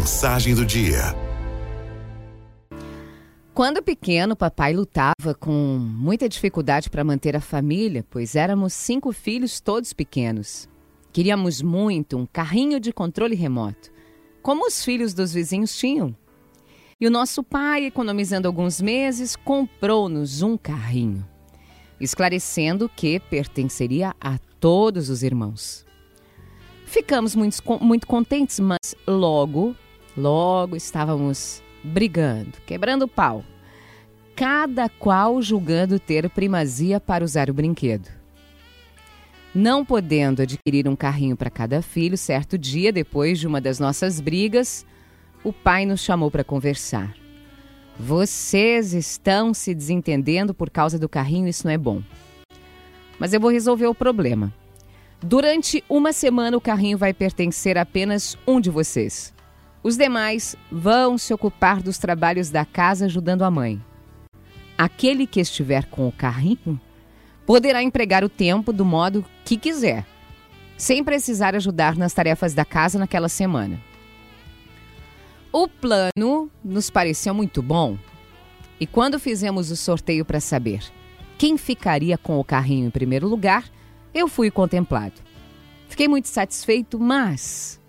Mensagem do dia. Quando pequeno, papai lutava com muita dificuldade para manter a família, pois éramos cinco filhos, todos pequenos. Queríamos muito um carrinho de controle remoto, como os filhos dos vizinhos tinham. E o nosso pai, economizando alguns meses, comprou-nos um carrinho, esclarecendo que pertenceria a todos os irmãos. Ficamos muito, muito contentes, mas logo, logo estávamos brigando, quebrando pau. Cada qual julgando ter primazia para usar o brinquedo. Não podendo adquirir um carrinho para cada filho, certo dia, depois de uma das nossas brigas, o pai nos chamou para conversar. Vocês estão se desentendendo por causa do carrinho, isso não é bom. Mas eu vou resolver o problema. Durante uma semana, o carrinho vai pertencer a apenas um de vocês. Os demais vão se ocupar dos trabalhos da casa ajudando a mãe. Aquele que estiver com o carrinho poderá empregar o tempo do modo que quiser, sem precisar ajudar nas tarefas da casa naquela semana. O plano nos pareceu muito bom e quando fizemos o sorteio para saber quem ficaria com o carrinho em primeiro lugar, eu fui contemplado. Fiquei muito satisfeito, mas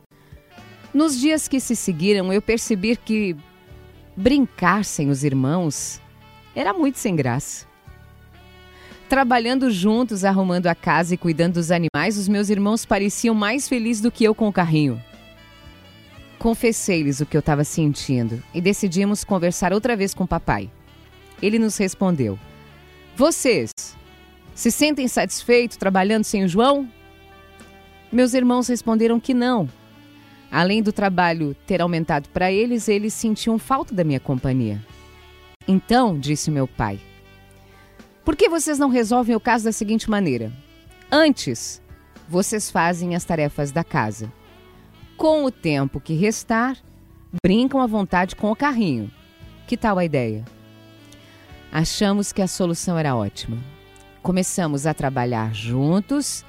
nos dias que se seguiram eu percebi que brincar sem os irmãos era muito sem graça. Trabalhando juntos, arrumando a casa e cuidando dos animais, os meus irmãos pareciam mais felizes do que eu com o carrinho. Confessei-lhes o que eu estava sentindo e decidimos conversar outra vez com o papai. Ele nos respondeu: Vocês se sentem satisfeitos trabalhando sem o João? Meus irmãos responderam que não. Além do trabalho ter aumentado para eles, eles sentiam falta da minha companhia. Então, disse meu pai, por que vocês não resolvem o caso da seguinte maneira? Antes, vocês fazem as tarefas da casa. Com o tempo que restar, brincam à vontade com o carrinho. Que tal a ideia? Achamos que a solução era ótima. Começamos a trabalhar juntos,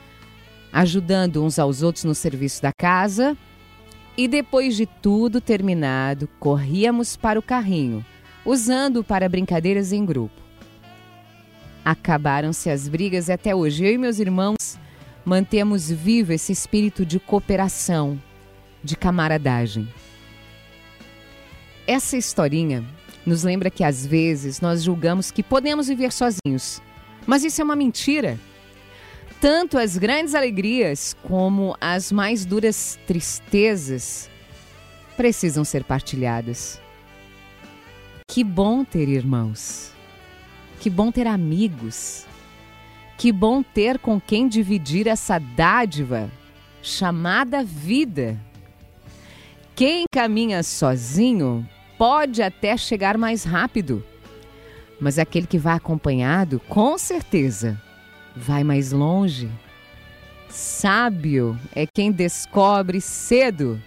ajudando uns aos outros no serviço da casa. E depois de tudo terminado, corríamos para o carrinho, usando para brincadeiras em grupo. Acabaram-se as brigas até hoje eu e meus irmãos mantemos vivo esse espírito de cooperação, de camaradagem. Essa historinha nos lembra que às vezes nós julgamos que podemos viver sozinhos mas isso é uma mentira. Tanto as grandes alegrias como as mais duras tristezas precisam ser partilhadas. Que bom ter irmãos. Que bom ter amigos. Que bom ter com quem dividir essa dádiva chamada vida. Quem caminha sozinho pode até chegar mais rápido mas aquele que vai acompanhado, com certeza, vai mais longe. Sábio é quem descobre cedo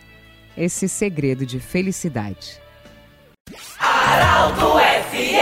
esse segredo de felicidade. Araldo F.